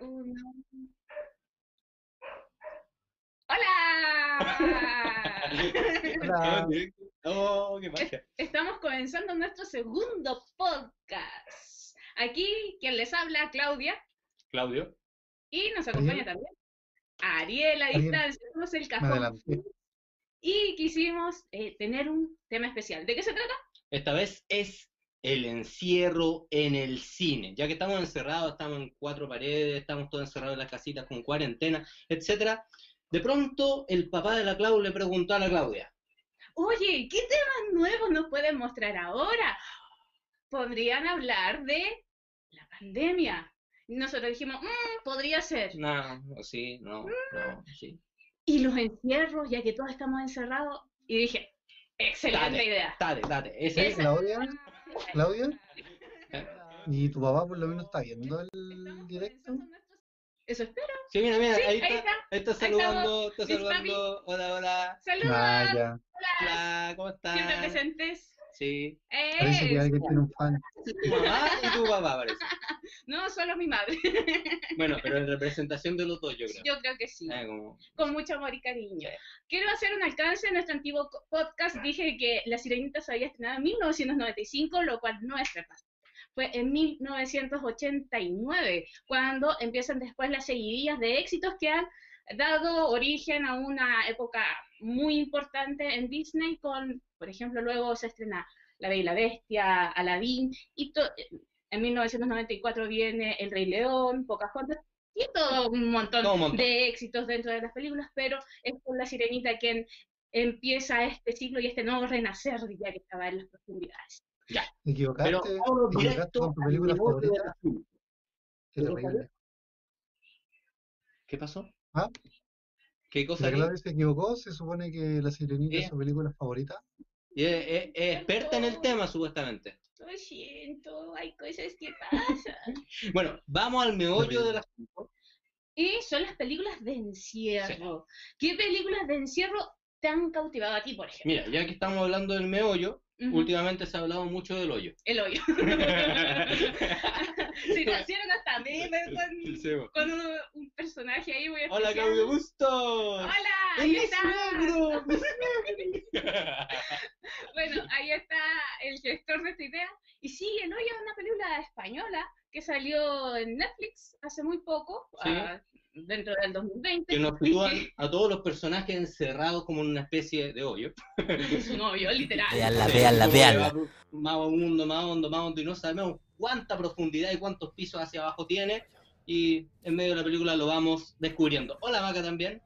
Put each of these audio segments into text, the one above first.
Uno. ¡Hola! Hola. Oh, qué magia. Estamos comenzando nuestro segundo podcast. Aquí quien les habla, Claudia, Claudio. y nos acompaña Ariel. también Ariel a Ariel. distancia. Somos el cajón. Y quisimos eh, tener un tema especial. ¿De qué se trata? Esta vez es el encierro en el cine. Ya que estamos encerrados, estamos en cuatro paredes, estamos todos encerrados en las casitas con cuarentena, etcétera. De pronto, el papá de la Clau le preguntó a la Claudia. Oye, ¿qué temas nuevos nos pueden mostrar ahora? Podrían hablar de la pandemia. Y Nosotros dijimos, "Mm, podría ser. No, sí, no, no, sí. Y los encierros, ya que todos estamos encerrados. Y dije, excelente Dale. idea. Dale, dale. Ese es. Claudia, Claudia, ¿Eh? ¿y tu papá por lo menos está viendo el directo? Eso espero. Sí, mira, mira, Sí, ahí ahí está. está. Ahí está saludando, está saludando. Hola, hola. Saludos. Ah, ya. Hola, ¿cómo estás? Siempre presentes. Sí. Parece que alguien tiene un fan. Tu mamá y tu papá, parece. No, solo mi madre. Bueno, pero en representación de los dos, yo creo. Yo creo que sí. Eh, como- Con mucho amor y cariño. Quiero hacer un alcance en nuestro antiguo podcast. Dije que La Sirenita se había estrenado en 1995, lo cual no es verdad. Fue en 1989, cuando empiezan después las seguidillas de éxitos que han dado origen a una época muy importante en Disney con, por ejemplo, luego se estrena La Bella y la Bestia, Aladdin, y en 1994 viene El Rey León, Pocahontas, y todo un montón, Todo un montón. de éxitos dentro de las películas, pero es con La Sirenita quien empieza este ciclo y este nuevo renacer, diría que estaba en las profundidades. ¿Te equivocaste? Pero ¿Te vámonos equivocaste con tu película favorita? asunto. Qué ¿Pero terrible. ¿Qué pasó? ¿Ah? ¿Qué cosa? La se equivocó, se supone que La Sirenita Sí. es su película favorita. Y es, es- es experta en el tema, supuestamente. Lo siento, hay cosas que pasan. Bueno, vamos al meollo del asunto. Y son las películas de encierro. ¿Qué películas de encierro te han cautivado a ti, por ejemplo? Mira, ya que estamos hablando del meollo, Ujú, últimamente se ha hablado mucho del hoyo. El hoyo. si te hicieron hasta a mí con, con un, un personaje ahí muy Hola, especial. Claudio Bustos. ¡Hola! Ahí ¡Es está. negro! Bueno, ahí está el gestor de esta idea. Y El Hoyo es una película española que salió en Netflix hace muy poco, Sí. ah, dentro del 2020. que nos sitúan a todos los personajes encerrados como en una especie de hoyo. Es un hoyo, literal. Veanla, veanla, veanla. Más hondo, más hondo, más hondo, y no sabemos cuánta profundidad y cuántos pisos hacia abajo tiene. Y en medio de la película lo vamos descubriendo. Hola, Maca también.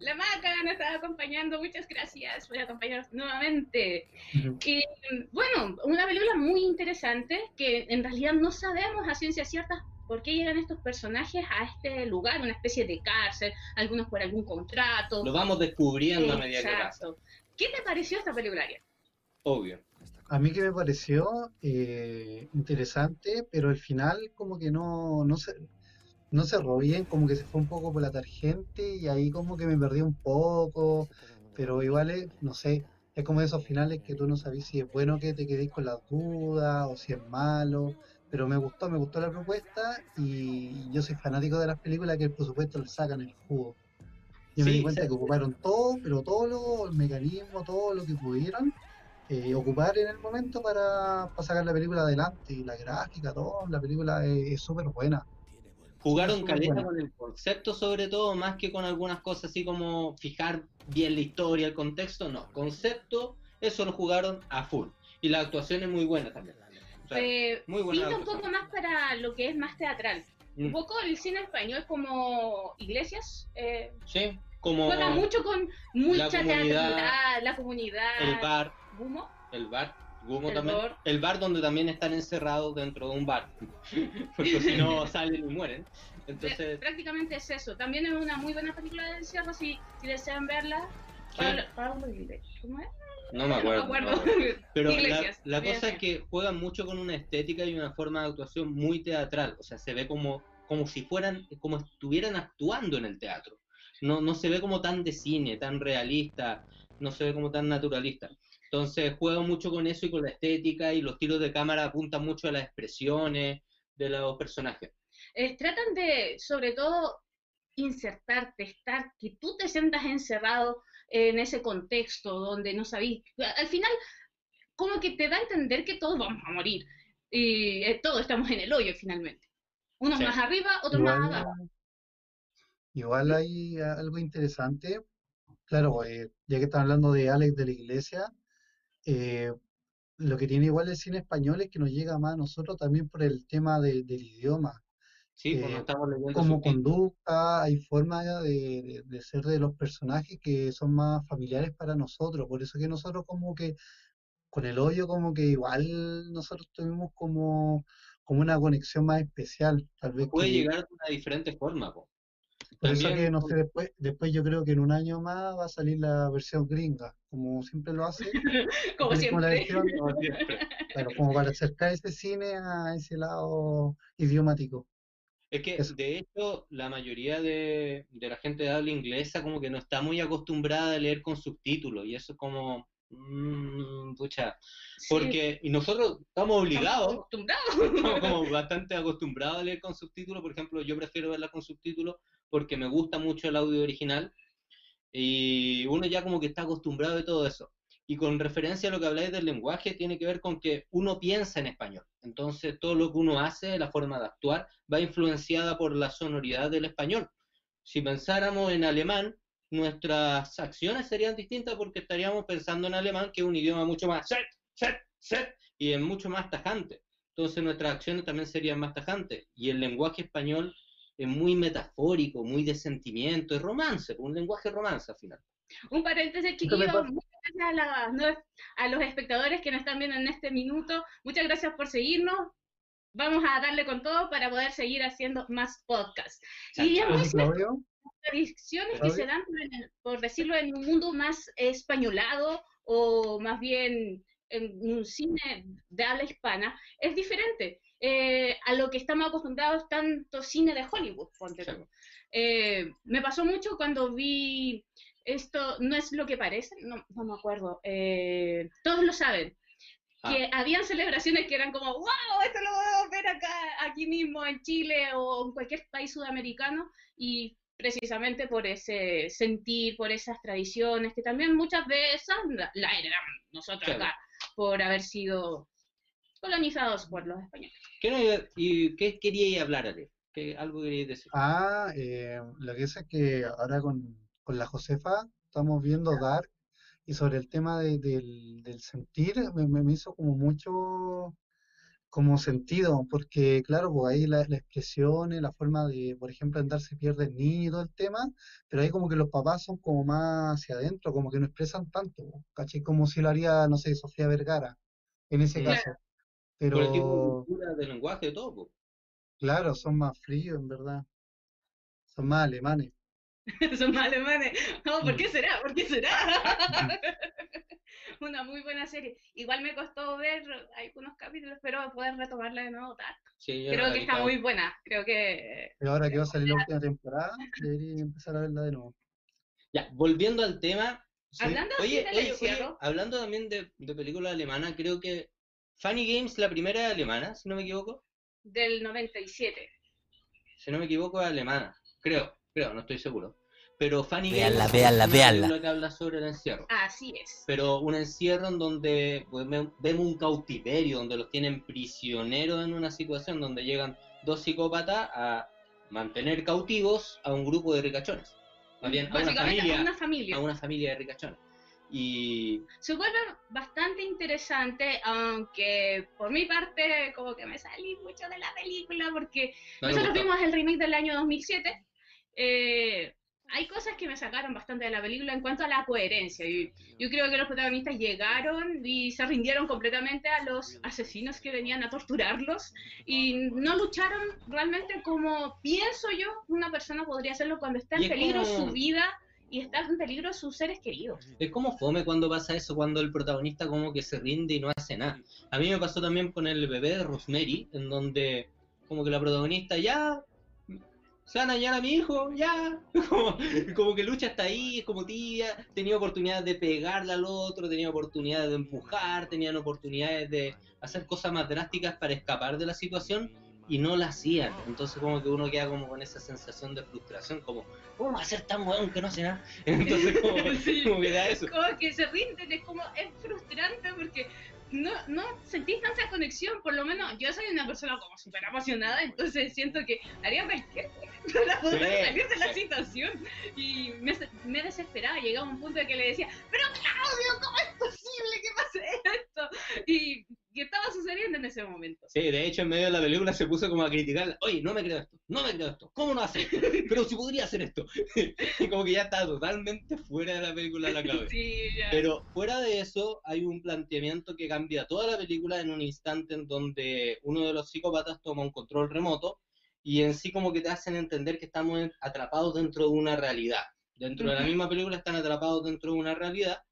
La Maca nos está acompañando, muchas gracias por acompañarnos nuevamente. Y bueno, una película muy interesante que en realidad no sabemos a ciencia cierta por qué llegan estos personajes a este lugar, una especie de cárcel, algunos por algún contrato. Lo vamos descubriendo a medida que pasa. ¿Qué te pareció esta película, Ariel? Obvio. A mí que me pareció eh, interesante, pero al final como que no, no se, no cerró bien, como que se fue un poco por la tangente y ahí como que me perdí un poco, pero igual es, no sé, es como esos finales que tú no sabes si es bueno que te quedes con las dudas o si es malo, pero me gustó, me gustó la propuesta y yo soy fanático de las películas que el presupuesto le sacan el jugo. Yo me di cuenta sí. que ocuparon todo, pero todo lo, el mecanismo, todo lo que pudieron eh, ocupar en el momento para, para sacar la película adelante. Y la gráfica, todo, la película es súper buena. Jugaron caleta con el concepto sobre todo, más que con algunas cosas así como fijar bien la historia, el contexto, no. Concepto, eso lo jugaron a full. Y la actuación es muy buena también. O sea, Eh, muy buena pinta un poco más para lo que es más teatral. Un mm, poco el cine español como Iglesias. Eh, sí, como juega mucho con mucha comunidad, teatralidad, la comunidad. el bar, Gumo. el bar, Gumo El también. bar. El bar donde también están encerrados dentro de un bar. Porque si no salen y mueren. Entonces, Prácticamente es eso. También es una muy buena película de encierro si, si desean verla. ¿Cómo es? no me acuerdo. No me no acuerdo. me acuerdo. Pero la, Iglesias, la cosa es que juegan mucho con una estética y una forma de actuación muy teatral. O sea, se ve como, como si fueran, como estuvieran actuando en el teatro. No, no se ve como tan de cine, tan realista, no se ve como tan naturalista. Entonces juegan mucho con eso y con la estética y los tiros de cámara apuntan mucho a las expresiones de los personajes. eh, tratan de, sobre todo, insertarte, estar, que tú te sientas encerrado en ese contexto donde no sabís. Al final, como que te da a entender que todos vamos a morir. Y eh, todos estamos en el hoyo finalmente. Unos Sí. más arriba, otros más abajo. igual hay a- algo interesante. Claro, eh, ya que están hablando de Alex de la Iglesia, eh, lo que tiene igual el cine español es que nos llega más a nosotros también por el tema de- del idioma. Sí, pues Eh, estamos leyendo como conducta, hay formas de, de- de ser de los personajes que son más familiares para nosotros. Por eso que nosotros como que con el hoyo como que igual nosotros tuvimos como, como una conexión más especial. Tal vez Puede que, llegar de una diferente forma, po. Por eso También, que no sé, después, después yo creo que en un año más va a salir la versión gringa, como siempre lo hace. Como siempre. versión, como siempre. claro, como para acercar ese cine a ese lado idiomático. Es que, Eso. de hecho, la mayoría de, de la gente de habla inglesa como que no está muy acostumbrada a leer con subtítulos, y eso es como, mm, pucha, Sí, porque, y nosotros estamos obligados, acostumbrados. estamos como bastante acostumbrados a leer con subtítulos, por ejemplo, yo prefiero verla con subtítulos porque me gusta mucho el audio original, y uno ya como que está acostumbrado de todo eso. Y con referencia a lo que habláis del lenguaje, tiene que ver con que uno piensa en español. Entonces, todo lo que uno hace, la forma de actuar, va influenciada por la sonoridad del español. Si pensáramos en alemán, nuestras acciones serían distintas porque estaríamos pensando en alemán, que es un idioma mucho más set, set, set, y es mucho más tajante. Entonces, nuestras acciones también serían más tajantes. Y el lenguaje español es muy metafórico, muy de sentimiento, es romance, un lenguaje romance al final. Un paréntesis, pasa- Muchas gracias a, la- a los espectadores que nos están viendo en este minuto. Muchas gracias por seguirnos. Vamos a darle con todo para poder seguir haciendo más podcasts. Y es muy Claudio, tradiciones que se dan, por, por decirlo, en un mundo más españolado o más bien en un cine de habla hispana, es diferente eh, a lo que estamos acostumbrados tanto cine de Hollywood, ponte. Sí. Eh, me pasó mucho cuando vi esto, no es lo que parece, no, no me acuerdo, eh, todos lo saben, Ah. que habían celebraciones que eran como, wow, esto lo podemos ver acá, aquí mismo en Chile o en cualquier país sudamericano, y precisamente por ese sentir, por esas tradiciones, que también muchas de esas la, la heredamos nosotros Claro. acá, por haber sido colonizados por los españoles. ¿Qué, y qué queríais hablar, Ale? ¿Qué, ¿Algo queríais decir? Ah, eh, lo que pasa es que ahora con, con la Josefa estamos viendo Dark y sobre el tema de- del, del sentir me, me- hizo como mucho como sentido, porque claro, pues ahí la- las expresiones, la forma de, por ejemplo, andar se pierde el niño y todo el tema, pero ahí como que los papás son como más hacia adentro, como que no expresan tanto, ¿cachai? Como si lo haría, no sé, Sofía Vergara, en ese Claro. caso. Por el tipo de Pero cultura, de lenguaje, de todo. po. claro, son más fríos, en verdad. Son más alemanes. Son más alemanes. No, ¿por qué Mm. será? ¿Por qué será? Una muy buena serie. Igual me costó ver algunos capítulos, pero poder retomarla de nuevo. tal. Sí, yo Creo que está muy buena. Creo que Y ahora que va a salir la última temporada, debería empezar a verla de nuevo. Ya, volviendo al tema. Sí. hablando Oye, del oye, hablando también de, de películas alemanas, creo que Funny Games, la primera es alemana, si no me equivoco. del 97. Si no me equivoco, es alemana. Creo, creo, no estoy seguro. Pero Funny Véanla, Games véanla, es película que habla sobre el encierro. Así es. Pero un encierro en donde pues, ve- vemos un cautiverio, donde los tienen prisioneros en una situación donde llegan dos psicópatas a mantener cautivos a un grupo de ricachones. Más bien, a una Básicamente familia, una familia. a una familia de ricachones. Y Se vuelve bastante interesante, aunque por mi parte como que me salí mucho de la película porque no nosotros vimos el remake del año 2007. eh, hay cosas que me sacaron bastante de la película en cuanto a la coherencia. Y yo creo que los protagonistas llegaron y se rindieron completamente a los asesinos que venían a torturarlos y no lucharon realmente como pienso yo una persona podría hacerlo cuando está en es peligro como- su vida y está en peligro sus seres queridos. Es como fome cuando pasa eso, cuando el protagonista como que se rinde y no hace nada. A mí me pasó también con el bebé de Rosemary, en donde como que la protagonista ya se van a dañar a mi hijo, ya. Como, como que lucha hasta ahí, como tía, tenía oportunidades de pegarle al otro, tenía oportunidades de empujar, tenían oportunidades de hacer cosas más drásticas para escapar de la situación y no la hacían. Entonces como que uno queda como con esa sensación de frustración, como, ¿cómo va a ser tan bueno que no hace nada? Entonces como, Sí. como que da eso. Como que se rinden, es como, es frustrante porque no, no sentís tanta conexión, por lo menos yo soy una persona como súper apasionada, entonces siento que haría cualquier cosa para poder Sí, salir de la sí. situación y me, me desesperaba, llegaba a un punto en que le decía, pero Claudio, ¿cómo es posible que pase esto? Y ¿qué estaba sucediendo en ese momento? Sí, de hecho en medio de la película se puso como a criticar, oye, no me creo esto, no me creo esto, ¿cómo no hace? Pero si podría hacer esto. y como que ya está totalmente fuera de la película la cabeza. Sí. Pero fuera de eso, hay un planteamiento que cambia toda la película en un instante en donde uno de los psicópatas toma un control remoto y en sí como que te hacen entender que estamos atrapados dentro de una realidad. Dentro de la misma película están atrapados dentro de una realidad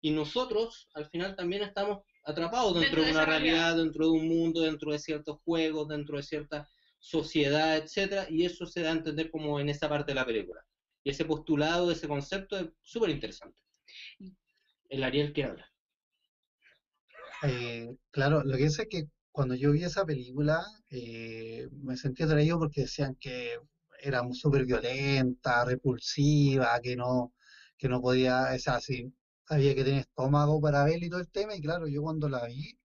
y nosotros al final también estamos atrapados dentro, Dentro de una realidad. realidad, dentro de un mundo, dentro de ciertos juegos, dentro de cierta sociedad, etcétera, y eso se da a entender como en esa parte de la película. Y ese postulado, ese concepto es súper interesante. El Ariel que habla. Eh, claro, lo que es que cuando yo vi esa película eh, me sentí atraído porque decían que era súper violenta, repulsiva, que no, que no podía, o sea, había que tener estómago para ver y todo el tema, y claro, yo cuando la vi,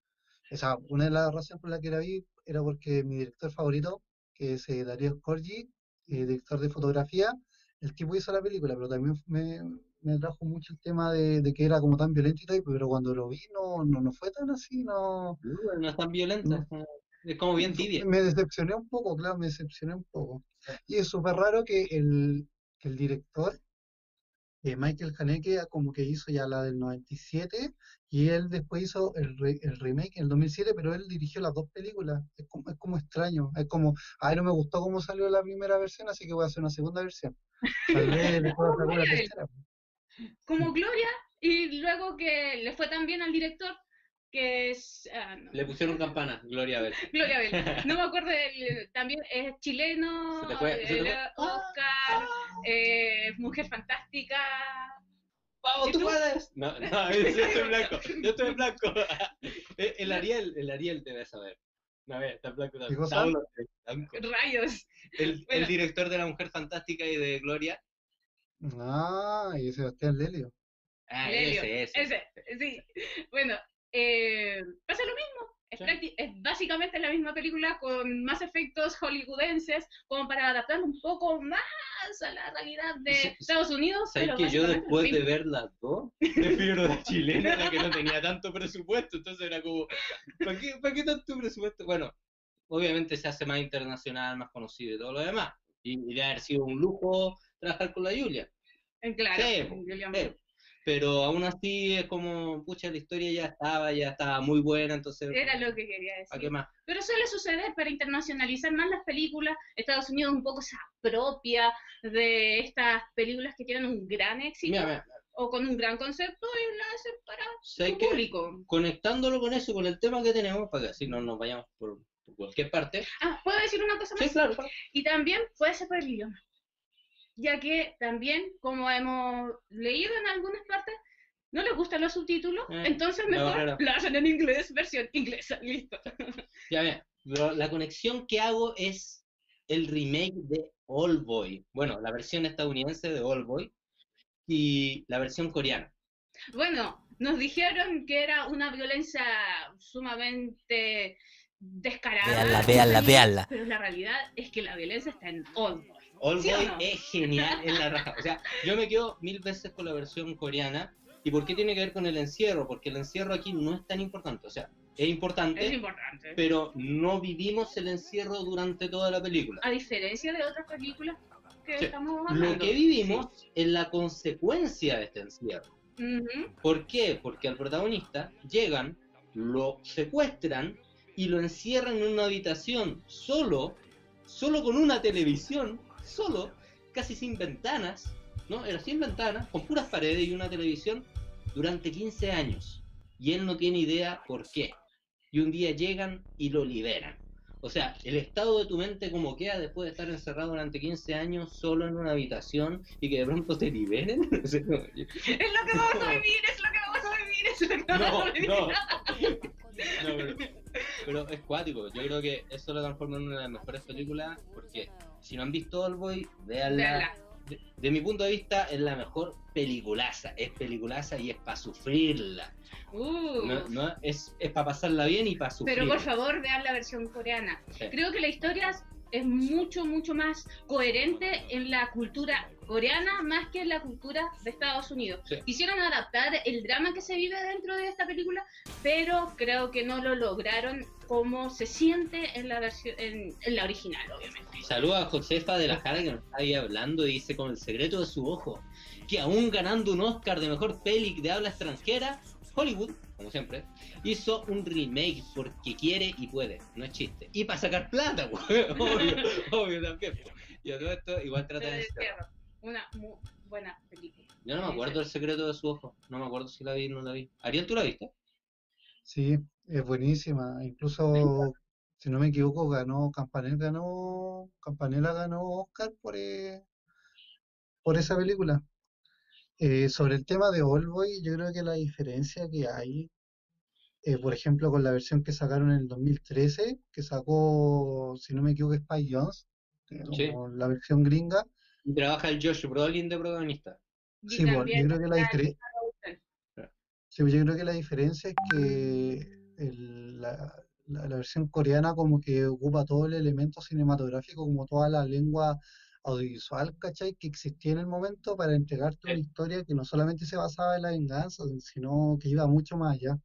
o sea, una de las razones por las que la vi era porque mi director favorito, que es eh, Darío Scorgi, eh, director de fotografía, el tipo hizo la película, pero también me, me trajo mucho el tema de, de que era como tan violento y todo, pero cuando lo vi no, no, no fue tan así, no, No es tan violenta, es como bien tibia. me decepcioné un poco, claro, me decepcioné un poco. Y es súper raro que el, que el director, eh, Michael Haneke, como que hizo ya la del 97 y él después hizo el, re- el remake en el 2007, pero él dirigió las dos películas. Es como, es como extraño, es como, ay, no me gustó cómo salió la primera versión, así que voy a hacer una segunda versión. Vez tercera. como Gloria, y luego que le fue tan bien al director, que es... ah, no. Le pusieron campana, Gloria ver. Gloria Bell. No me acuerdo, del- también es chileno, Se te fue- se te el fue. Oscar, eh, Mujer Fantástica. ¡Vamos, ¿Y tú tú? puedes! No, no, yo estoy en blanco, yo estoy en blanco. El el Ariel, el Ariel debe saber. A ver, está en blanco ¿Qué también. Está blanco. Rayos. El, el Bueno. director de La Mujer Fantástica y de Gloria. Ah, y Sebastián Lelio. Ah, Lelio, ese, ese. Ese, sí. Bueno, eh, pasa lo mismo. Es, Sí. es básicamente la misma película con más efectos hollywoodenses, como para adaptarlo un poco más a la realidad de Sí. Estados Unidos. ¿Sabes que yo después de ver las dos, prefiero la chilena, la que no tenía tanto presupuesto? Entonces era como, ¿para qué, para qué tanto presupuesto? Bueno, obviamente se hace más internacional, más conocido y todo lo demás. Y, y debe haber sido un lujo trabajar con la Julia. Eh, Claro, Sí, Sí. Pero aún así es como, pucha, la historia ya estaba, ya estaba muy buena, entonces, Era lo que quería ¿a decir. qué más? Pero suele suceder para internacionalizar más las películas. Estados Unidos un poco se apropia de estas películas que tienen un gran éxito Mira, mira, o con un gran concepto y la hacen para ¿sabes su público. Conectándolo con eso, con el tema que tenemos, para que así no nos vayamos por, por cualquier parte. Ah, ¿puedo decir una cosa más? Sí, claro. Y también puede ser por el idioma. Ya que también, como hemos leído en algunas partes, no les gustan los subtítulos, Eh, entonces mejor lo hacen en inglés, versión inglesa, listo. Ya lo- la conexión que hago es el remake de All Boy. Bueno, la versión estadounidense de All Boy y la versión coreana. Bueno, nos dijeron que era una violencia sumamente descarada. Véanla, véanla, véanla. Pero la realidad es que la violencia está en Old Boy. All ¿Sí Boy no? es genial en la raja. O sea, yo me quedo mil veces con la versión coreana. ¿Y por qué tiene que ver con el encierro? Porque el encierro aquí no es tan importante. O sea, es importante, Es importante. pero no vivimos el encierro durante toda la película. A diferencia de otras películas que Sí. estamos hablando. Lo que vivimos es la consecuencia de este encierro. ¿Por qué? Porque al protagonista llegan, lo secuestran y lo encierran en una habitación solo, solo con una televisión, solo, casi sin ventanas, ¿no? Era sin ventanas, con puras paredes y una televisión durante 15 años. Y él no tiene idea por qué. Y un día llegan y lo liberan. O sea, el estado de tu mente como queda después de estar encerrado durante 15 años solo en una habitación y que de pronto te liberen. Es lo que vamos a vivir, es lo que vamos a vivir, es lo que vamos no, a vivir. no. No, pero- pero es cuático. Yo creo que eso lo transforma en una de las mejores películas porque si no han visto Oldboy, véanla. Véanla. De, de mi punto de vista es la mejor peliculaza, es peliculaza y es para sufrirla. Uh. No, no, es es para pasarla bien y para sufrirla. Pero por favor, vean la versión coreana. Sí. Creo que la historia es mucho, mucho más coherente en la cultura coreana más que en la cultura de Estados Unidos. Sí. Quisieron adaptar el drama que se vive dentro de esta película, pero creo que no lo lograron como se siente en la versión en, en la original, obviamente. Saluda a Josefa de la Jara que nos está ahí hablando y dice con el secreto de su ojo que aún ganando un Oscar de mejor peli de habla extranjera, Hollywood, como siempre, hizo un remake porque quiere y puede, no es chiste. Y para sacar plata, pues, obvio, obvio también. Y a todo esto igual trata de... una muy buena película. Yo no me acuerdo del secreto de su ojo, no me acuerdo si la vi o no la vi. Ariel, ¿tú la viste? Sí, es buenísima. Incluso, si no me equivoco, ganó, Campanella ganó, Campanella ganó Oscar por, eh, por esa película. Eh, sobre el tema de Oldboy, yo creo que la diferencia que hay, eh, por ejemplo, con la versión que sacaron en el 2013, que sacó, si no me equivoco, Spike Jones, eh, Sí. la versión gringa, Y trabaja el Josh Brolin de protagonista. Sí, pues, también yo creo que la está diferencia... Elizabeth Sí, pues yo creo que la diferencia es que el- la, la- la versión coreana como que ocupa todo el elemento cinematográfico, como toda la lengua audiovisual, ¿cachai? Que existía en el momento para entregarte una historia que no solamente se basaba en la venganza, sino que iba mucho más allá.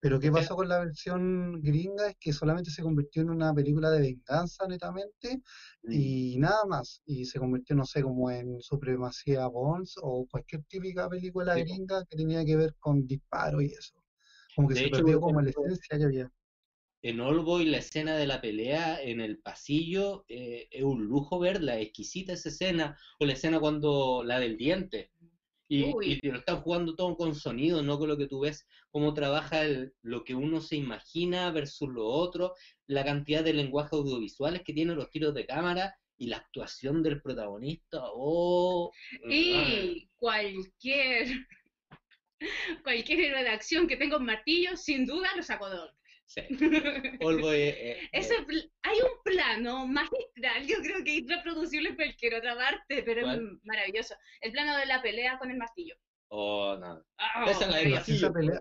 Pero ¿qué pasó con la versión gringa? Es que solamente se convirtió en una película de venganza netamente y nada más. Y se convirtió, no sé, como en Supremacía Bones o cualquier típica película Sí, gringa que tenía que ver con disparos y eso. Como que De se hecho, perdió como la esencia que había. En Oldboy la escena de la pelea en el pasillo eh, es un lujo verla, exquisita esa escena, o la escena cuando la del diente. Y, Uy. y te lo están jugando todo con sonido, no con lo que tú ves, cómo trabaja el- lo que uno se imagina versus lo otro, la cantidad de lenguajes audiovisuales que tienen los tiros de cámara y la actuación del protagonista. Oh, Y cualquier cualquier héroe de acción que tenga un martillo, sin duda lo sacó de. Sí. Oldboy, eh, eh, Ese pl- hay un plano magistral, yo creo que es irreproducible en cualquier otra parte, pero es maravilloso. El plano de la pelea con el martillo. oh, no. Ah, Esa es la Pero si esa pelea,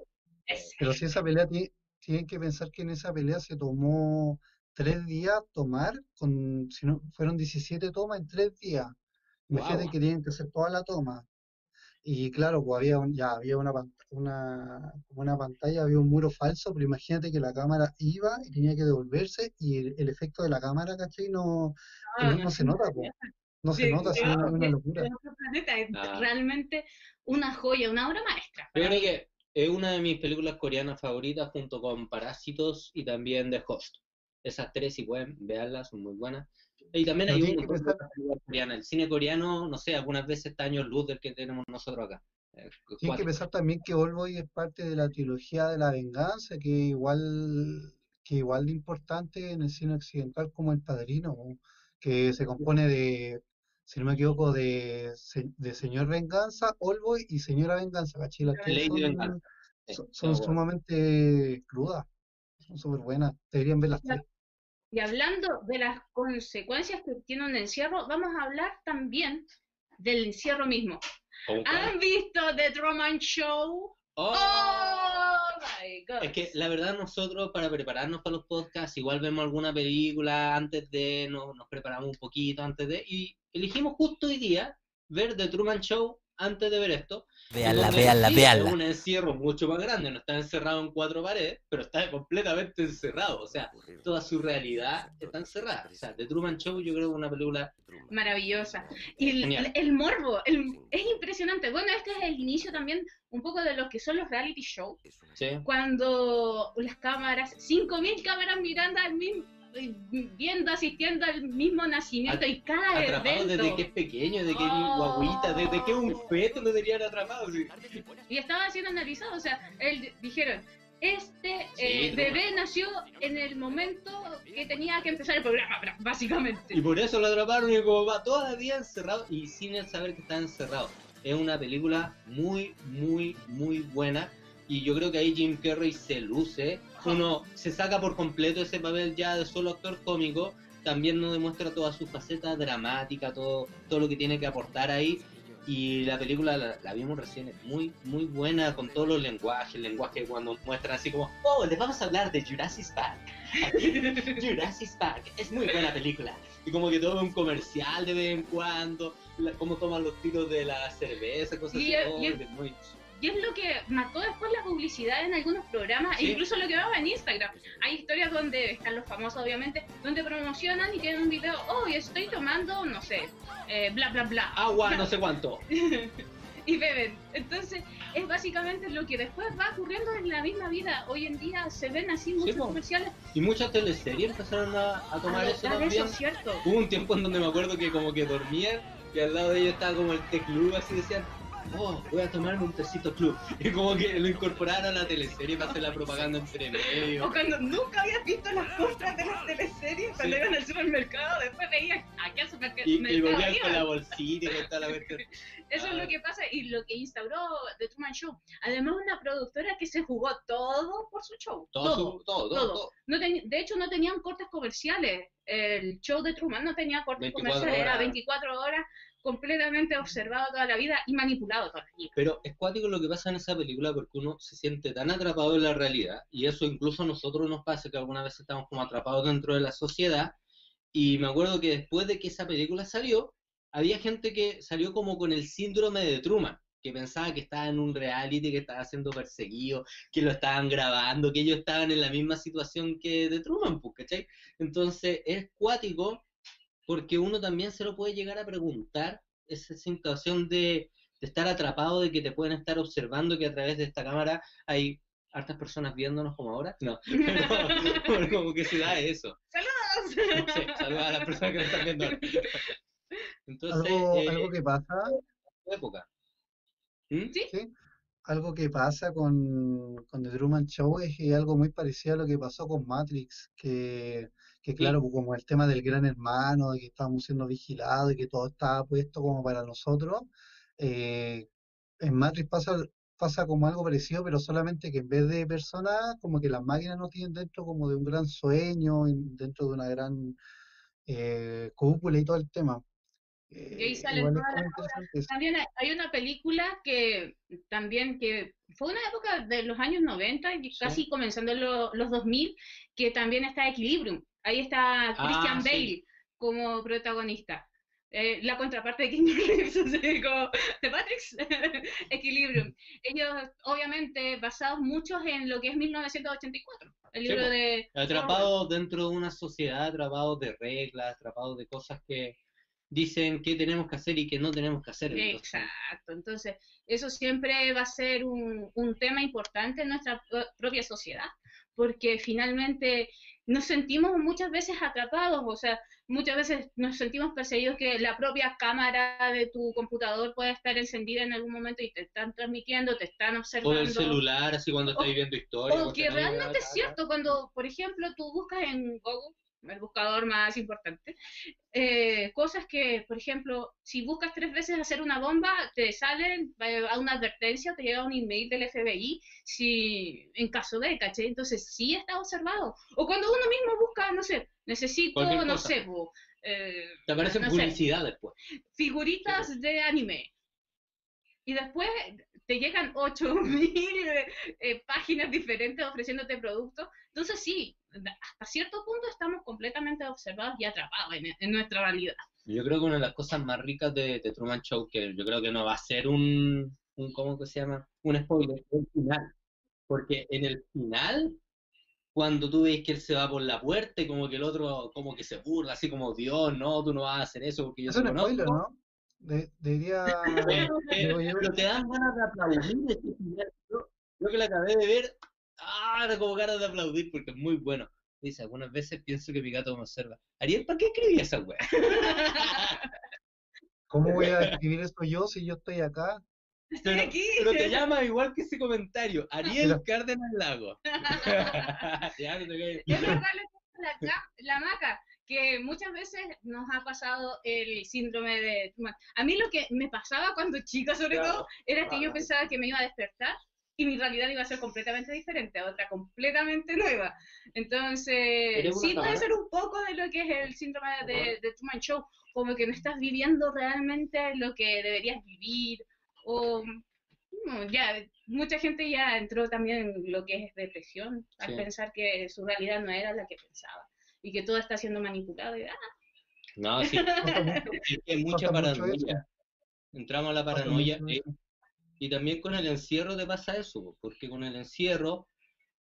pero si esa pelea ti- tienen que pensar que en esa pelea se tomó tres días tomar, con, si no, fueron 17 tomas en tres días. Imagínate Guau. que tienen que hacer toda la toma. Y claro, pues había un- ya había una, una, como una pantalla, había un muro falso, pero imagínate que la cámara iba y tenía que devolverse y el, el efecto de la cámara, ¿cachai? No, Ah, no, no se nota. No se Sí, nota, es una, locura. en otro planeta es Ah. realmente una joya, una obra maestra. Yo para creo mí. que es una de mis películas coreanas favoritas junto con Parásitos y también The Host. Esas tres, si pueden, veanlas, son muy buenas. Y también hay un que montón de. El cine coreano, no sé, algunas veces está años luz del que tenemos nosotros acá. Eh, Tienes que cuático. pensar también que Oldboy es parte de la trilogía de la venganza, que igual, que igual de importante en el cine occidental como El Padrino, ¿no? que se compone de, si no me equivoco, de, de Señor Venganza, Oldboy y Señora Venganza, Lady son, Venganza. Sumamente crudas, son súper buenas, deberían ver las tres. Y hablando de las consecuencias que tiene un encierro, vamos a hablar también del encierro mismo. ¿Han visto The Truman Show? ¡Oh! ¡Oh, my God! Es que la verdad nosotros para prepararnos para los podcasts igual vemos alguna película antes de, nos, nos preparamos un poquito antes de, y elegimos justo hoy día ver The Truman Show antes de ver esto. Véanla, sí, véanla. Es un encierro mucho más grande, no está encerrado en cuatro paredes, pero está completamente encerrado, o sea, toda su realidad está encerrada. O sea, The Truman Show yo creo que es una película Maravillosa. Y el, Genial. el morbo, el- es impresionante. Bueno, este es el inicio también un poco de lo que son los reality shows. ¿sí? Cuando las cámaras, 5.000 cámaras mirando al mismo, viendo, asistiendo al mismo nacimiento y cada atrapado evento. desde que es pequeño, desde que es Oh. guaguita, desde que es un feto lo tenían atrapado. sí. Y estaba siendo analizado, o sea, él, dijeron, este Sí, eh, bebé nació en el momento que tenía que empezar el programa, básicamente. Y por eso lo atraparon y como va todo el día encerrado y sin él saber que está encerrado. Es una película muy, muy, muy buena y yo creo que ahí Jim Carrey se luce, uno se saca por completo ese papel ya de solo actor cómico, también nos demuestra toda su faceta dramática, todo, todo lo que tiene que aportar ahí. Y la película la, vimos recién, es muy, muy buena con todos los lenguajes, el lenguaje cuando muestran así como, oh, les vamos a hablar de Jurassic Park. Jurassic Park, es muy buena película. Y como que todo un comercial de vez en cuando, cómo toman los tiros de la cerveza, cosas así. Oh, muy, y es lo que marcó después la publicidad en algunos programas, e incluso lo que vamos en Instagram. Hay historias donde están los famosos, obviamente, donde promocionan y tienen un video, oh, estoy tomando, no sé, eh, bla, bla, bla. Agua, no sé cuánto. y beben. Entonces, es básicamente lo que después va ocurriendo en la misma vida. Hoy en día se ven así muchos comerciales. Y muchas teleseries empezaron a, tomar eso también. Eso cierto. Hubo un tiempo en donde me acuerdo que como que dormían y al lado de ellos estaba como el teclub, así decían, oh, voy a tomarme un tecito club. Y como que lo incorporaron a la teleserie para hacer la propaganda entre medio. O cuando nunca habías visto las compras de las teleseries, cuando iban al supermercado, después veías aquí al supermercado. Y, y volvían con la bolsita y con toda la cuestión. Eso es lo que pasa y lo que instauró The Truman Show. Además, una productora que se jugó todo por su show. Todo, todo, todo. No de hecho, no tenían cortes comerciales. El show de Truman no tenía cortes comerciales, era 24 horas completamente observado toda la vida y manipulado toda la vida. Pero es cuático lo que pasa en esa película porque uno se siente tan atrapado en la realidad y eso incluso a nosotros nos pasa que algunas veces estamos como atrapados dentro de la sociedad y me acuerdo que después de que esa película salió, había gente que salió como con el síndrome de Truman, que pensaba que estaba en un reality, que estaba siendo perseguido, que lo estaban grabando, que ellos estaban en la misma situación que de Truman, pues, ¿cachai? Entonces es cuático porque uno también se lo puede llegar a preguntar, esa situación de, estar atrapado, de que te pueden estar observando, que a través de esta cámara hay hartas personas viéndonos como ahora. No, pero, como que se da eso. ¡Saludos! saludos a las personas que nos están viendo. Entonces, algo, eh, algo que pasa. Época. ¿Mm? ¿Sí? ¿Sí? Algo que pasa con, con The Truman Show es algo muy parecido a lo que pasó con Matrix, que que claro, pues, como el tema del gran hermano, de que estábamos siendo vigilados y que todo estaba puesto como para nosotros, eh, en Matrix pasa, pasa como algo parecido, pero solamente que en vez de personas, como que las máquinas no tienen dentro como de un gran sueño, dentro de una gran eh, cúpula y todo el tema. y ahí sale También hay una película que también que fue una época de los años 90, casi comenzando los, los 2000, que también está Equilibrium. Ahí está ah, Christian Bale como protagonista. Eh, la contraparte de King Reeves, como de Patrick's Equilibrium. Ellos, obviamente, basados muchos en lo que es 1984, el libro de... Atrapados dentro de una sociedad, atrapados de reglas, atrapados de cosas que dicen que tenemos que hacer y que no tenemos que hacer. Exacto, entonces eso siempre va a ser un, un tema importante en nuestra propia sociedad, porque finalmente nos sentimos muchas veces atrapados, o sea, muchas veces nos sentimos perseguidos que la propia cámara de tu computador puede estar encendida en algún momento y te están transmitiendo, te están observando. O el celular, así cuando estás viendo historia. O que realmente es cierto, cuando, por ejemplo, tú buscas en Google el buscador más importante, eh, cosas que, por ejemplo, si buscas tres veces hacer una bomba, te sale a una advertencia, te llega un email del FBI, si en caso de, ¿caché? Entonces sí está observado. O cuando uno mismo busca, no sé, necesito, no sé, eh, te aparecen publicidad después. Figuritas de anime. Y después te llegan 8000 eh, páginas diferentes ofreciéndote productos. Entonces sí, hasta cierto punto estamos completamente observados y atrapados en, nuestra realidad. Yo creo que una de las cosas más ricas de, Truman Show, que yo creo que no va a ser un, un ¿cómo se llama? Un spoiler, es el final. Porque en el final, cuando tú ves que él se va por la puerta y como que el otro como que se burla, así como, Dios, no, tú no vas a hacer eso porque yo es un spoiler, ¿no? De, diría... Eh, eh, pero te dan ganas de aplaudir este Yo, yo que la acabé de ver, ah, como ganas de aplaudir porque es muy bueno. Dice, algunas veces pienso que mi gato me observa. Ariel, ¿para qué escribí esa weá? ¿Cómo voy a escribir eso yo si yo estoy acá? Pero, aquí. pero te llama igual que ese comentario. Ariel Cárdenas Lago. ya, la, la maca, que muchas veces nos ha pasado el síndrome de A mí lo que me pasaba cuando chica, sobre todo, era que yo pensaba que me iba a despertar y mi realidad iba a ser completamente diferente, otra completamente nueva. Entonces, ¿Eres una sí puede ser un poco de lo que es el síndrome de, de Truman Show, como que no estás viviendo realmente lo que deberías vivir, o no, ya, mucha gente ya entró también en lo que es depresión, al Sí. pensar que su realidad no era la que pensaba, y que todo está siendo manipulado, y, ah, No, sí, hay mucha paranoia. Entramos a la paranoia. eh. Y también con el encierro te pasa eso, po, porque con el encierro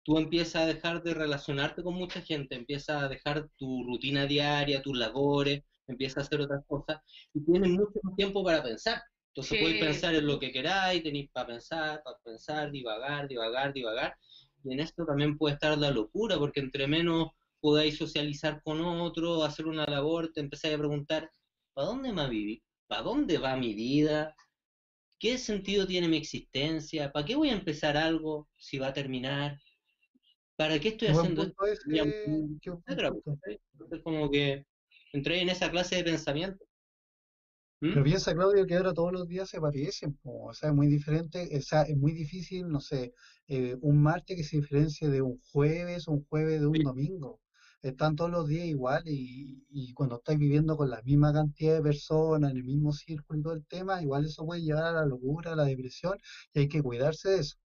tú empiezas a dejar de relacionarte con mucha gente, empiezas a dejar tu rutina diaria, tus labores, empiezas a hacer otras cosas y tienes mucho más tiempo para pensar. Entonces Sí. podéis pensar en lo que queráis, tenéis para pensar, para pensar, divagar, divagar, divagar. Y en esto también puede estar la locura, porque entre menos podáis socializar con otro, hacer una labor, te empezáis a preguntar, ¿para dónde va mi, ¿para dónde va mi vida? ¿Qué sentido tiene mi existencia? ¿Para qué voy a empezar algo si va a terminar? ¿Para qué estoy haciendo esto? pues, ¿sí? Entonces como que entré en esa clase de pensamiento. ¿Mm? Pero piensa, Claudio, que ahora todos los días se parecen, po, O sea, es muy diferente, o sea, es muy difícil, no sé, eh, un martes que se diferencie de un jueves un jueves de un Sí. domingo. Están todos los días igual y, y cuando estáis viviendo con la misma cantidad de personas, en el mismo círculo y todo el tema, igual eso puede llevar a la locura, a la depresión y hay que cuidarse de eso,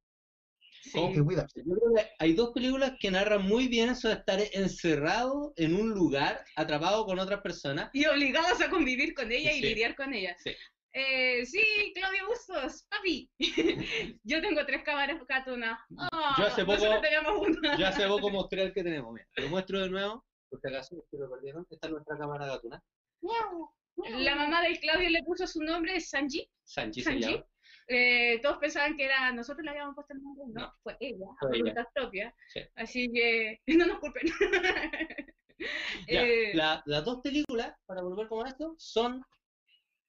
hay que sí. cuidarse. Yo creo que hay dos películas que narran muy bien eso de estar encerrado en un lugar, atrapado con otras personas. y obligados a convivir con ella y Sí. lidiar con ella. Sí. Eh, sí, Claudio Bustos, papi. Yo tengo tres cámaras Catuna. Ah, Yo hace poco- una. Yo hace poco mostré el que tenemos. Mira, lo muestro de nuevo, por si acaso, si lo perdieron. Esta es nuestra cámara gatuna. La mamá del Claudio le puso su nombre, Sanji. Sanchi se Sanji. llama. Eh, todos pensaban que era nosotros le habíamos puesto el nombre, no, No. fue ella, Fue ella. voluntad propia. Sí. Así que no nos culpen. Ya, Eh, la- las dos películas, para volver con esto, son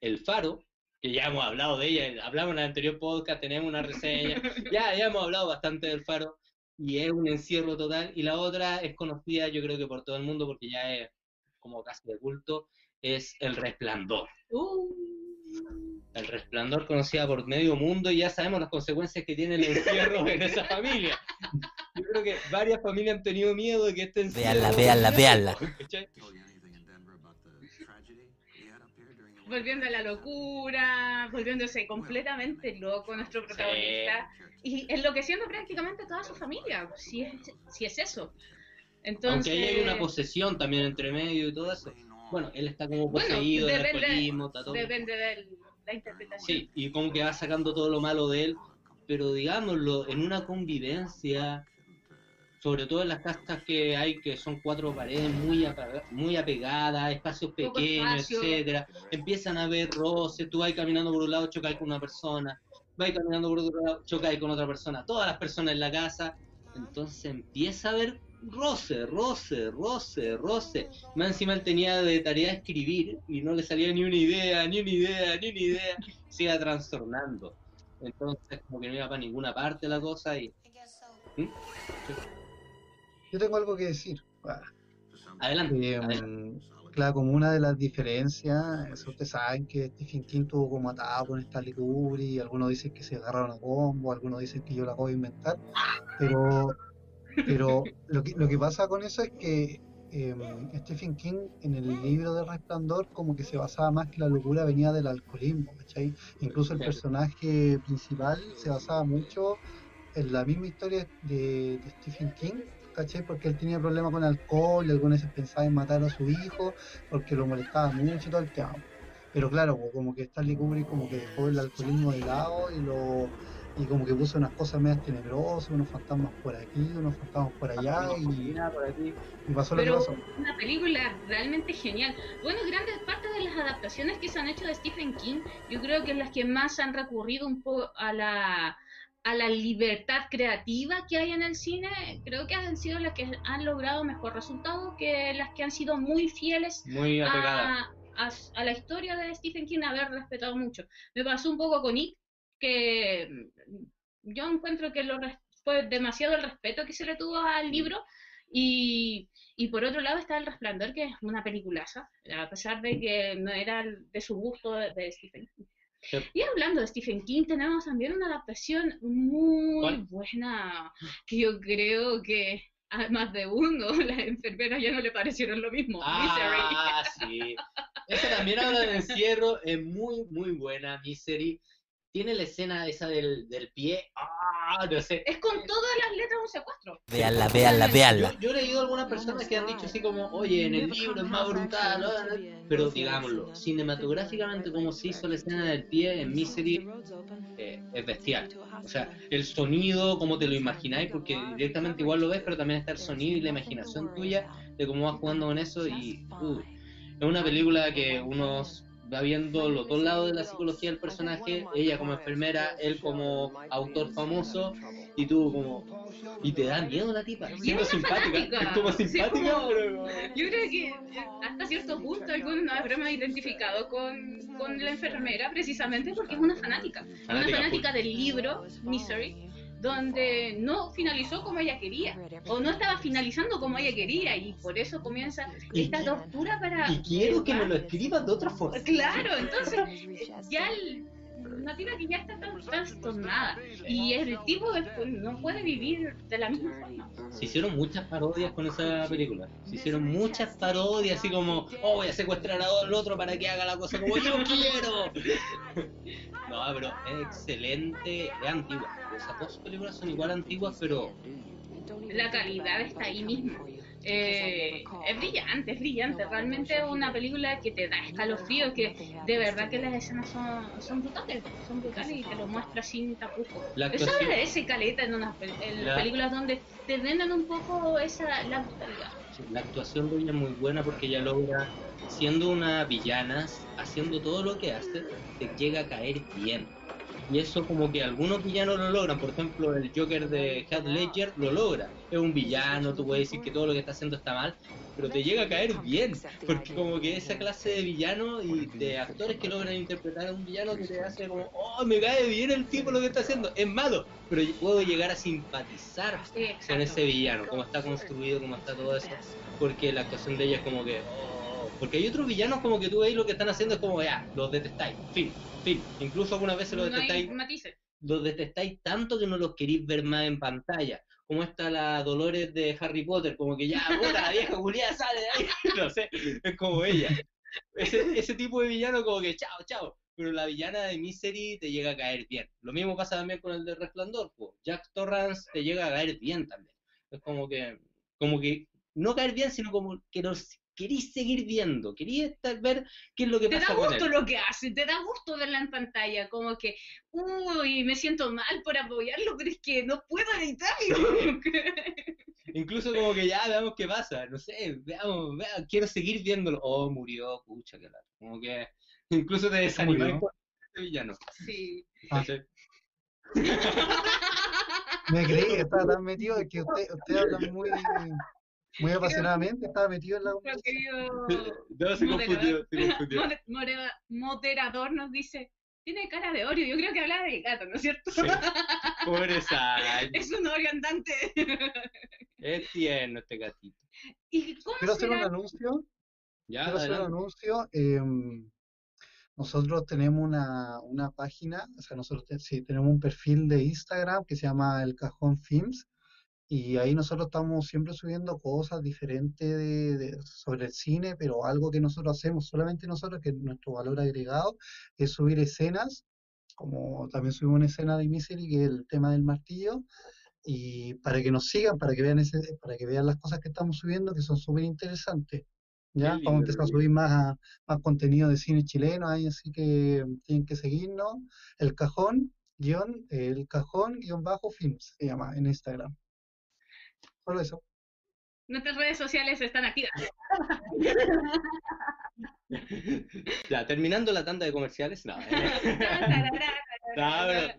El Faro, que ya hemos hablado de ella, hablamos en el anterior podcast, tenemos una reseña, ya, ya hemos hablado bastante del Faro, y es un encierro total, y la otra es conocida yo creo que por todo el mundo, porque ya es como casi de culto, es El Resplandor. uh, El Resplandor conocida por medio mundo, y ya sabemos las consecuencias que tiene el encierro en esa familia. Yo creo que varias familias han tenido miedo de que este encierro... Véanla, véanla, véanla. Volviendo a la locura, volviéndose completamente loco nuestro protagonista y enloqueciendo prácticamente toda su familia, si es, si es eso. Entonces, Aunque ahí hay una posesión también entre medio y todo eso. Bueno, él está como Bueno, poseído, del depende- alcoholismo, está todo. depende de la interpretación. Sí, y como que va sacando todo lo malo de él, pero digámoslo, en una convivencia, sobre todo en las casas que hay, que son cuatro paredes muy, apaga- muy apegadas, espacios pequeños, espacio. etcétera, empiezan a haber roces, tú vas caminando por un lado, chocas con una persona, vas caminando por otro lado, chocas con otra persona, todas las personas en la casa, entonces empieza a haber roce, roce, roce, roce. Más encima él tenía de tarea escribir y no le salía ni una idea, ni una idea, ni una idea, se iba trastornando. Entonces como que no iba para ninguna parte la cosa y... ¿Mm? Yo tengo algo que decir. Ah, Adelante, Eh, adelante. claro, como una de las diferencias, eso ustedes saben que Stephen King tuvo como atado con Stanley Kubrick, algunos dicen que se agarraron a combo, algunos dicen que yo la acabo de inventar, pero, pero lo que, lo que pasa con eso es que eh, Stephen King en el libro de Resplandor como que se basaba más que la locura venía del alcoholismo, ¿cachai? Incluso el personaje principal se basaba mucho en la misma historia de, de Stephen King, ¿cachai? Porque él tenía problemas con alcohol y algunas veces pensaba en matar a su hijo porque lo molestaba mucho y todo el tema. Pero claro, pues, como que Stanley Kubrick como que dejó el alcoholismo de lado y lo y como que puso unas cosas medias tenebrosas, unos fantasmas por aquí, unos fantasmas por allá y, por aquí. y pasó lo que Pero pasó. una película realmente genial. Bueno, grandes partes de las adaptaciones que se han hecho de Stephen King, yo creo que las que más han recurrido un poco a la a la libertad creativa que hay en el cine, creo que han sido las que han logrado mejor resultado que las que han sido muy fieles Muy a, a- a la historia de Stephen King haber respetado mucho. Me pasó un poco con It, que mm, yo encuentro que lo fue demasiado el respeto que se le tuvo al libro y, y por otro lado está El Resplandor, que es una peliculaza, a pesar de que no era de su gusto de, de Stephen Y hablando de Stephen King, tenemos también una adaptación muy ¿Cuál? buena, que yo creo que a más de uno, las enfermeras ya no le parecieron lo mismo. Misery. Ah, sí. Esa también habla de encierro, es muy, muy buena, Misery. Tiene la escena esa del, del pie. Ah, no sé. Es con todas las letras un secuestro. Véanla, véanla, véanla. Yo, yo he leído algunas personas que han dicho así como, oye, en el libro es más brutal, ah, ah", pero digámoslo, cinematográficamente como se hizo la escena del pie en Misery eh, es bestial. O sea, el sonido, como te lo imagináis, porque directamente igual lo ves, pero también está el sonido y la imaginación tuya de cómo vas jugando con eso y uh, es una película que uno va viendo los dos lados de la psicología del personaje, ella como enfermera, él como autor famoso y tú como y te da miedo la tipa, siendo es simpática, fanática. es como Sí, simpática, como- pero Yo creo que hasta cierto punto algunos nos habremos identificado con, con la enfermera precisamente porque es una fanática. Una Fanática fanática del libro Misery, donde no finalizó como ella quería, o no estaba finalizando como ella quería, y por eso comienza Y- esta tortura para... y quiero que me lo escribas de otra forma. Claro, entonces ya el- una tipa que ya está tan trastornada y el tipo después no puede vivir de la misma forma. Se hicieron muchas parodias con esa película. Se hicieron muchas parodias, así como, oh, voy a secuestrar al otro para que haga la cosa como yo quiero. No, pero es excelente, es antigua. Esas dos películas son igual antiguas, pero La calidad está ahí mismo. Eh, es brillante, es brillante. Realmente es una película que te da escalofrío, que de verdad que las escenas son, son brutales, son brutales y te lo muestra sin tapujos. la Eso agradece caleta en, unas en La- películas donde te venden un poco esa la brutalidad. la actuación de ella es muy buena porque ella logra, siendo una villana, haciendo todo lo que hace, te llega a caer bien. Y eso como que algunos villanos lo logran, por ejemplo el Joker de Heath Ledger lo logra. Es un villano, tú puedes decir que todo lo que está haciendo está mal, pero te llega a caer bien, porque como que esa clase de villano y de actores que logran interpretar a un villano que te hace como, oh, me cae bien el tipo lo que está haciendo, es malo, pero puedo llegar a simpatizar con ese villano, cómo está construido, cómo está todo eso, porque la actuación de ella es como que, oh, porque hay otros villanos como que tú veis lo que están haciendo es como, ya, los detestáis, fin, fin, incluso algunas veces los No detestáis matices. los detestáis tanto que no los queréis ver más en pantalla. Como está la Dolores de Harry Potter, como que ya, puta, la vieja Julián sale de ahí. No sé, es como ella. Ese, ese tipo de villano como que chao, chao. Pero la villana de Misery te llega a caer bien. Lo mismo pasa también con el de Resplandor. po. Jack Torrance te llega a caer bien también. Es como que, como que, no caer bien, sino como que los querís seguir viendo. Querís estar, ver qué es lo que Te pasa da con gusto él. lo que hace, te da gusto verla en pantalla, como que, uy, me siento mal por apoyarlo, pero es que no puedo evitarlo. Incluso como que ya veamos qué pasa, no sé, veamos, veamos, quiero seguir viéndolo. Oh, murió, pucha, que la. Como que incluso te por este villano. sí. Ah. Me creí que estaba tan metido es que usted, usted habla muy, muy apasionadamente, estaba metido en la querido No, se confundió, se confundió. moderador nos dice, tiene cara de Oreo, yo creo que hablaba del gato, ¿no es cierto? Sí. Pobre Sai. es un Oreo andante. Es tierno este gatito. ¿Y cómo Quiero hacer un anuncio. Ya, Quiero hacer un anuncio. em, nosotros tenemos una, una página, o sea, nosotros te- sí, tenemos un perfil de Instagram que se llama El Cajón Films y ahí nosotros estamos siempre subiendo cosas diferentes de- de- sobre el cine, pero algo que nosotros hacemos solamente nosotros, que es nuestro valor agregado, es subir escenas, como también subimos una escena de Misery, que es el tema del martillo, y para que nos sigan, para que vean ese, para que vean las cosas que estamos subiendo, que son súper interesantes. ¿ya? Vamos a empezar a subir más, más contenido de cine chileno ahí, así que tienen que seguirnos. El cajón, guion, el cajón, guion bajo, films, se llama en Instagram. Solo eso. Nuestras redes sociales están activas. Ya, terminando la tanda de comerciales. No, eh. No, pero-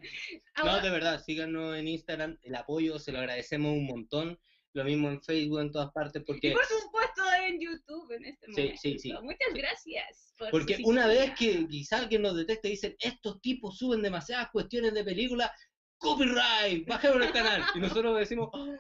No, de verdad, síganos en Instagram, el apoyo se lo agradecemos un montón. Lo mismo en Facebook, en todas partes, Y porque por supuesto en YouTube en este Sí, momento. sí, sí. Muchas gracias. por Porque su una vez que quizá alguien nos detecte y dicen, estos tipos suben demasiadas cuestiones de película, copyright, bajemos el canal. Y nosotros decimos, "Ah,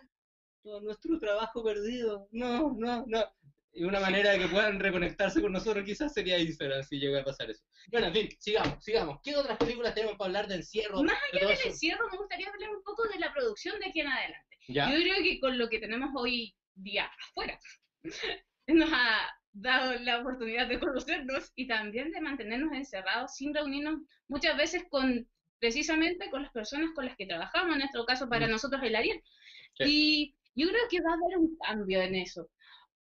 todo nuestro trabajo perdido. No, no, no. Y una manera de que puedan reconectarse con nosotros quizás sería Instagram si llega a pasar eso. Bueno, en fin, sigamos, sigamos. ¿Qué otras películas tenemos para hablar de encierro? Más allá del encierro, me gustaría hablar un poco de la producción de aquí en adelante. ¿Ya? Yo creo que con lo que tenemos hoy día afuera, nos ha dado la oportunidad de conocernos y también de mantenernos encerrados sin reunirnos muchas veces con precisamente con las personas con las que trabajamos, en nuestro caso para Mm. nosotros el Ariel. Sí. Y yo creo que va a haber un cambio en eso.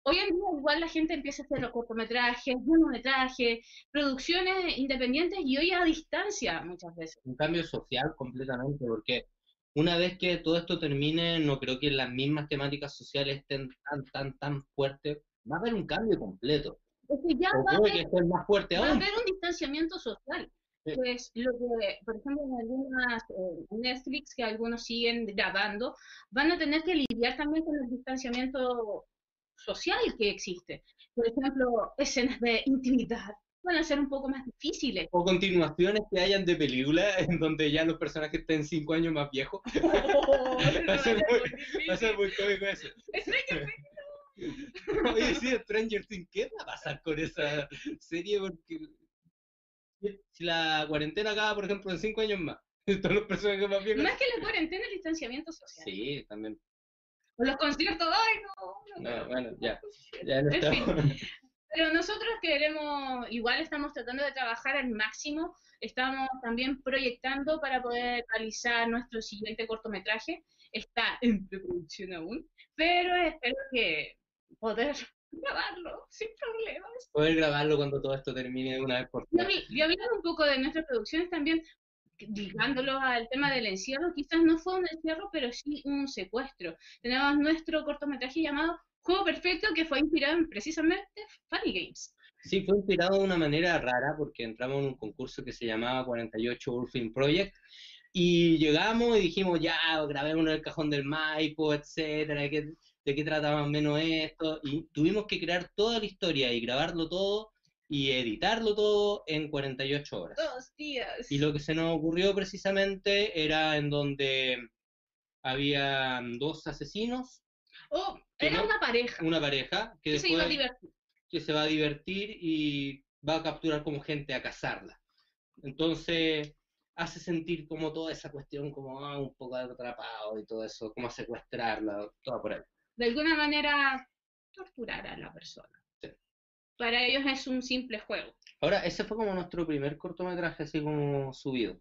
Hoy en día igual la gente empieza a hacer los cortometrajes, monometrajes, producciones independientes y hoy a distancia muchas veces. un cambio social completamente, porque una vez que todo esto termine, no creo que las mismas temáticas sociales estén tan, tan, tan fuertes. Va a haber un cambio completo. Es que ya O va a haber que más fuerte va a haber un distanciamiento social. Pues lo que, por ejemplo, en algunas eh, Netflix que algunos siguen grabando, van a tener que lidiar también con el distanciamiento social que existe. Por ejemplo, escenas de intimidad van a ser un poco más difíciles. O continuaciones que hayan de películas en donde ya los personajes estén cinco años más viejos. Va a ser muy- Va a ser muy cómico eso. Oye, sí, Stranger Things, ¿qué va a pasar con esa serie? Porque si la cuarentena acaba, por ejemplo, en cinco años más, todos los personajes más viejos. Más que la cuarentena, el distanciamiento social. Sí, también. O los conciertos, ay, no. no, No, no, bueno, ya. no. Ya no En estamos. Pero nosotros queremos, igual estamos tratando de trabajar al máximo, estamos también proyectando para poder realizar nuestro siguiente cortometraje, está en preproducción aún, pero espero que poder grabarlo sin problemas. Poder grabarlo cuando todo esto termine de una vez por todas. y hablando un poco de nuestras producciones también, ligándolo al tema del encierro, quizás no fue un encierro, pero sí un secuestro. Tenemos nuestro cortometraje llamado Juego Perfecto, que fue inspirado en precisamente Funny Games. Sí, fue inspirado de una manera rara porque entramos en un concurso que se llamaba 48 Urfin Project y llegamos y dijimos, ya, grabemos en el cajón del Maipo, etcétera, de qué trata más o menos esto, y tuvimos que crear toda la historia y grabarlo todo y editarlo todo en 48 horas. Dos días. Y lo que se nos ocurrió precisamente era en donde había dos asesinos, Oh, era no- una pareja una pareja, que que se iba a después divertir. que se va a divertir y va a capturar como gente a cazarla. Entonces hace sentir como toda esa cuestión como ah, un poco atrapado y todo eso, como secuestrarla, toda por ahí. De alguna manera, torturar a la persona. Sí. Para ellos es un simple juego. Ahora, ese fue como nuestro primer cortometraje así como subido.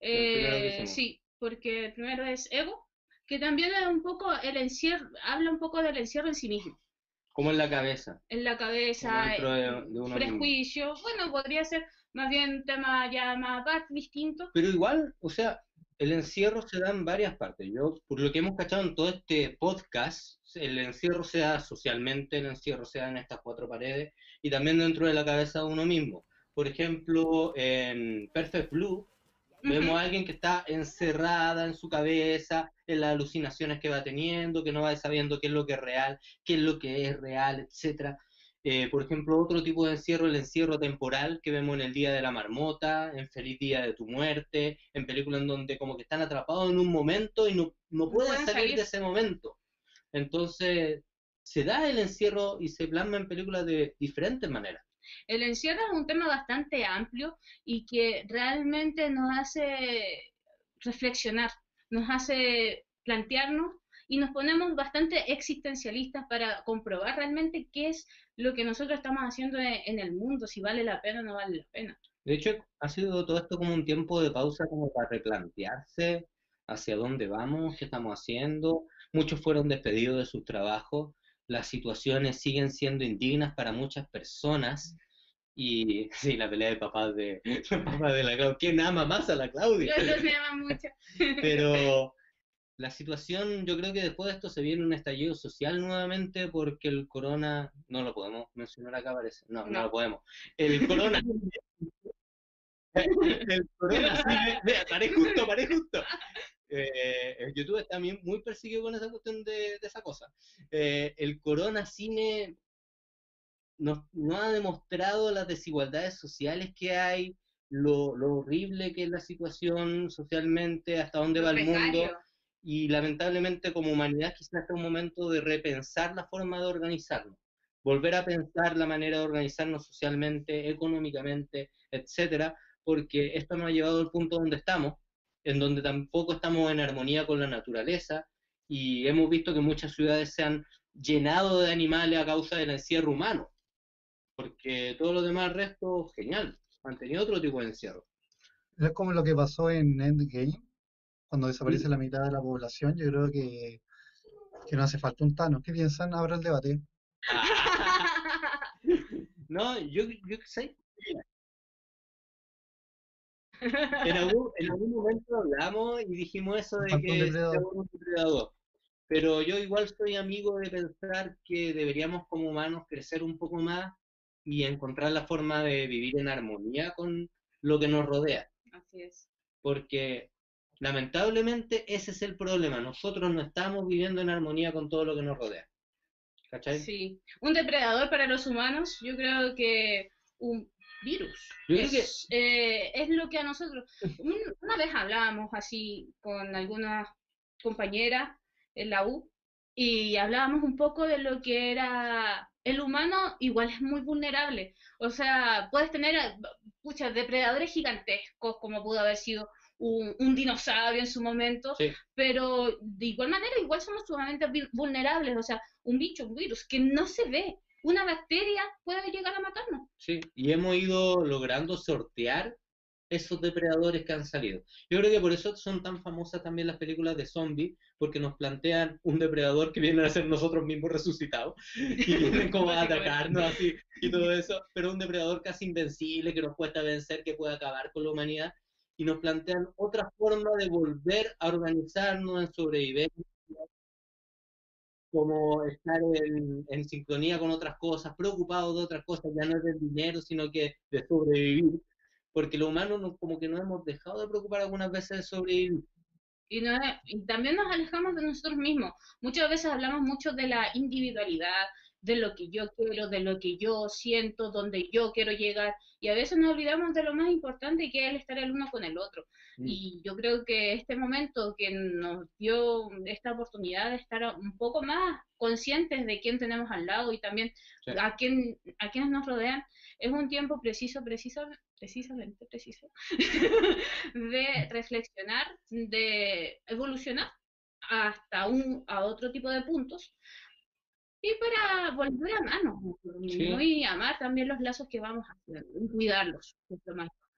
Eh, sí, porque el primero es Ego, que también es un poco el encierro, habla un poco del encierro en sí mismo, Como en la cabeza, en la cabeza, de, de mismo. prejuicio. Bueno, podría ser más bien un tema ya más distinto. Pero igual, o sea, el encierro se da en varias partes. Yo, por lo que hemos cachado en todo este podcast, el encierro se da socialmente, el encierro se da en estas cuatro paredes y también dentro de la cabeza de uno mismo. Por ejemplo, en Perfect Blue, vemos a alguien que está encerrada en su cabeza, en las alucinaciones que va teniendo, que no va sabiendo qué es lo que es real, qué es lo que es real, etcétera. Eh, por ejemplo, otro tipo de encierro, el encierro temporal que vemos en El Día de la Marmota, en Feliz Día de tu Muerte, en películas en donde como que están atrapados en un momento y no, no pueden pueden salir salir. de ese momento. Entonces, se da el encierro y se plasma en películas de diferentes maneras. El encierro es un tema bastante amplio y que realmente nos hace reflexionar, nos hace plantearnos y nos ponemos bastante existencialistas para comprobar realmente qué es lo que nosotros estamos haciendo en el mundo, si vale la pena o no vale la pena. De hecho, ha sido todo esto como un tiempo de pausa como para replantearse hacia dónde vamos, qué estamos haciendo. Muchos fueron despedidos de sus trabajos, las situaciones siguen siendo indignas para muchas personas. Y sí, la pelea de papás de, papás de la Claudia. ¿Quién ama más a la Claudia? Los dos me aman mucho. Pero la situación, yo creo que después de esto se viene un estallido social nuevamente porque el corona, no lo podemos mencionar acá parece, no, no, No. lo podemos. El corona, el corona, sí, ve- vea, paré justo, paré justo. Eh, YouTube está también muy perseguido con esa cuestión de, de esa cosa. Eh, el corona cine no, no ha demostrado las desigualdades sociales que hay, lo, lo horrible que es la situación socialmente, hasta dónde va el mundo y lamentablemente como humanidad quizás es un momento de repensar la forma de organizarnos. volver a pensar la manera de organizarnos socialmente, económicamente, etcétera, porque esto nos ha llevado al punto donde estamos, en donde tampoco estamos en armonía con la naturaleza y hemos visto que muchas ciudades se han llenado de animales a causa del encierro humano, porque todo lo demás resto, genial, han tenido otro tipo de encierro. Es como lo que pasó en Endgame, cuando desaparece la mitad de la población, yo creo que, que no hace falta un Thanos. ¿Qué piensan? Abra el debate. no, yo, yo sé. En algún, en algún momento hablamos y dijimos eso de que un depredador. Pero yo igual soy amigo de pensar que deberíamos como humanos crecer un poco más y encontrar la forma de vivir en armonía con lo que nos rodea. Así es. Porque lamentablemente ese es el problema. Nosotros no estamos viviendo en armonía con todo lo que nos rodea. ¿Cachai? Sí. Un depredador para los humanos, yo creo que un virus. es, eh, es lo que a nosotros. Una vez hablábamos así con algunas compañeras en la U y hablábamos un poco de lo que era el humano igual es muy vulnerable. O sea, puedes tener muchos depredadores gigantescos, como pudo haber sido un, dinosaurio en su momento, pero de igual manera igual somos sumamente vulnerables. O sea, un bicho, un virus que no se ve, una bacteria puede llegar a matarnos. Sí, y hemos ido logrando sortear esos depredadores que han salido. Yo creo que por eso son tan famosas también las películas de zombies, porque nos plantean un depredador que viene a ser nosotros mismos resucitados y vienen como a atacarnos así y todo eso, pero un depredador casi invencible que nos cuesta vencer, que puede acabar con la humanidad y nos plantean otra forma de volver a organizarnos en sobrevivencia, como estar en, en sincronía con otras cosas, preocupados de otras cosas, ya no es del dinero, sino que de sobrevivir porque los humanos como que nos hemos dejado de preocupar algunas veces de sobrevivir. Y, no, y también nos alejamos de nosotros mismos. Muchas veces hablamos mucho de la individualidad, de lo que yo quiero, de lo que yo siento, donde yo quiero llegar. Y a veces nos olvidamos de lo más importante que es el estar el uno con el otro. Mm. Y yo creo que este momento que nos dio esta oportunidad de estar un poco más conscientes de quién tenemos al lado y también a quién a quienes nos rodean, es un tiempo preciso, preciso, precisamente preciso, de reflexionar, de evolucionar hasta un, a otro tipo de puntos y para volver a amarnos y amar también los lazos que vamos a hacer y cuidarlos.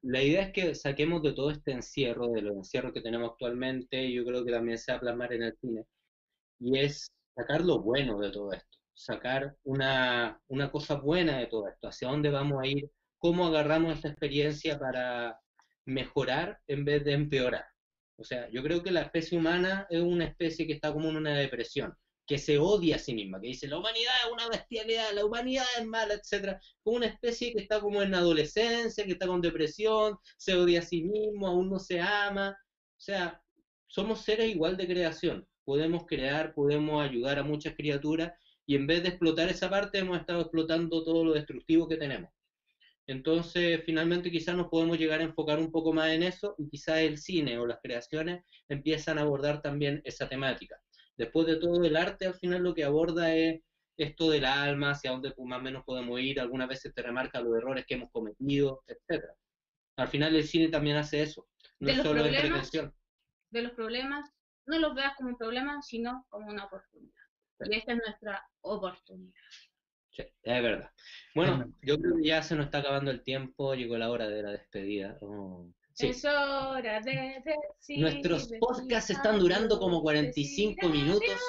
La idea es que saquemos de todo este encierro, de los encierros que tenemos actualmente, y yo creo que también se va a plasmar en el cine, y es sacar lo bueno de todo esto sacar una, una cosa buena de todo esto, hacia dónde vamos a ir, cómo agarramos esta experiencia para mejorar en vez de empeorar. O sea, yo creo que la especie humana es una especie que está como en una depresión, que se odia a sí misma, que dice la humanidad es una bestialidad, la humanidad es mala, etcétera, como una especie que está como en adolescencia, que está con depresión, se odia a sí mismo, aún no se ama. O sea, somos seres igual de creación, podemos crear, podemos ayudar a muchas criaturas y en vez de explotar esa parte hemos estado explotando todo lo destructivo que tenemos. Entonces, finalmente quizás nos podemos llegar a enfocar un poco más en eso y quizás el cine o las creaciones empiezan a abordar también esa temática. Después de todo, el arte al final lo que aborda es esto del alma, hacia dónde más o menos podemos ir, algunas veces te remarca los errores que hemos cometido, etc. Al final el cine también hace eso, no es solo entretención. De los problemas, no los veas como un problema, sino como una oportunidad. Y esta es nuestra oportunidad. Sí, es verdad. Bueno, yo creo que ya se nos está acabando el tiempo, llegó la hora de la despedida. Oh, es hora de decir Nuestros podcasts están durando como 45 minutos.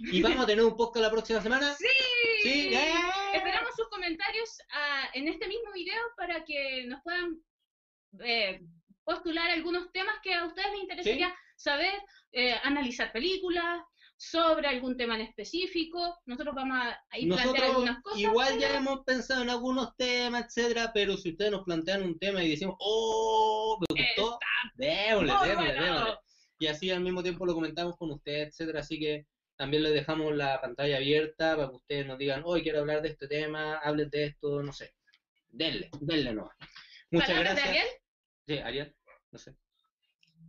¿Y vamos a tener un podcast la próxima semana? Sí. ¿Sí? Esperamos sus comentarios ah, en este mismo video para que nos puedan eh, postular algunos temas que a ustedes les interesaría saber, eh, analizar películas, sobre algún tema en específico. Nosotros vamos a ir plantear algunas cosas. Igual ya hemos pensado en algunos temas, etcétera, pero si ustedes nos plantean un tema y decimos, oh, me gustó, démosle, démosle, démosle. Y así al mismo tiempo lo comentamos con ustedes, etcétera. Así que también les dejamos la pantalla abierta para que ustedes nos digan, hoy quiero hablar de este tema, hablen de esto, no sé. Denle, denle no. Muchas gracias. De Ariel? Sí, Ariel, no sé.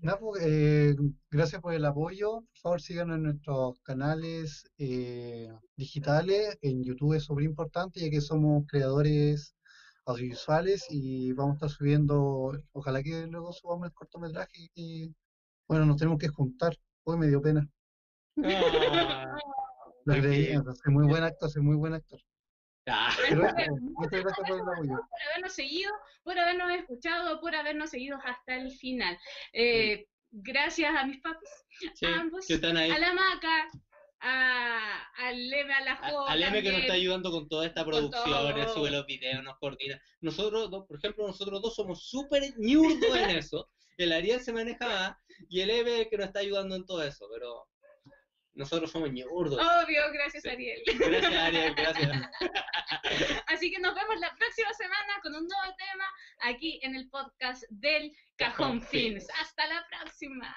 Nada, pues, eh, gracias por el apoyo. Por favor, síganos en nuestros canales eh, digitales. En YouTube es súper importante, ya que somos creadores audiovisuales y vamos a estar subiendo, ojalá que luego subamos el cortometraje y, bueno, nos tenemos que juntar. Hoy me dio pena. Ah, Lo creí, soy muy buen actor, soy muy buen actor. Ah, Muchas gracias por el apoyo. por habernos seguido, por habernos escuchado, por habernos seguido hasta el final. Eh, gracias a mis papis, sí, a ambos, que están ahí. a la Maca, a, al Leme, a la A- Jo, Al M que nos está ayudando con toda esta producción, él todo. sube los videos, nos coordina. Nosotros dos, por ejemplo, nosotros dos somos súper ñurdos en eso. El Ariel se maneja más y el M que nos está ayudando en todo eso, pero nosotros somos ñurdos. Obvio, gracias Sí. Ariel. Gracias, Ariel, gracias. Así que nos vemos la próxima semana con un nuevo tema aquí en el podcast del Cajón Cajón Films. Hasta la próxima.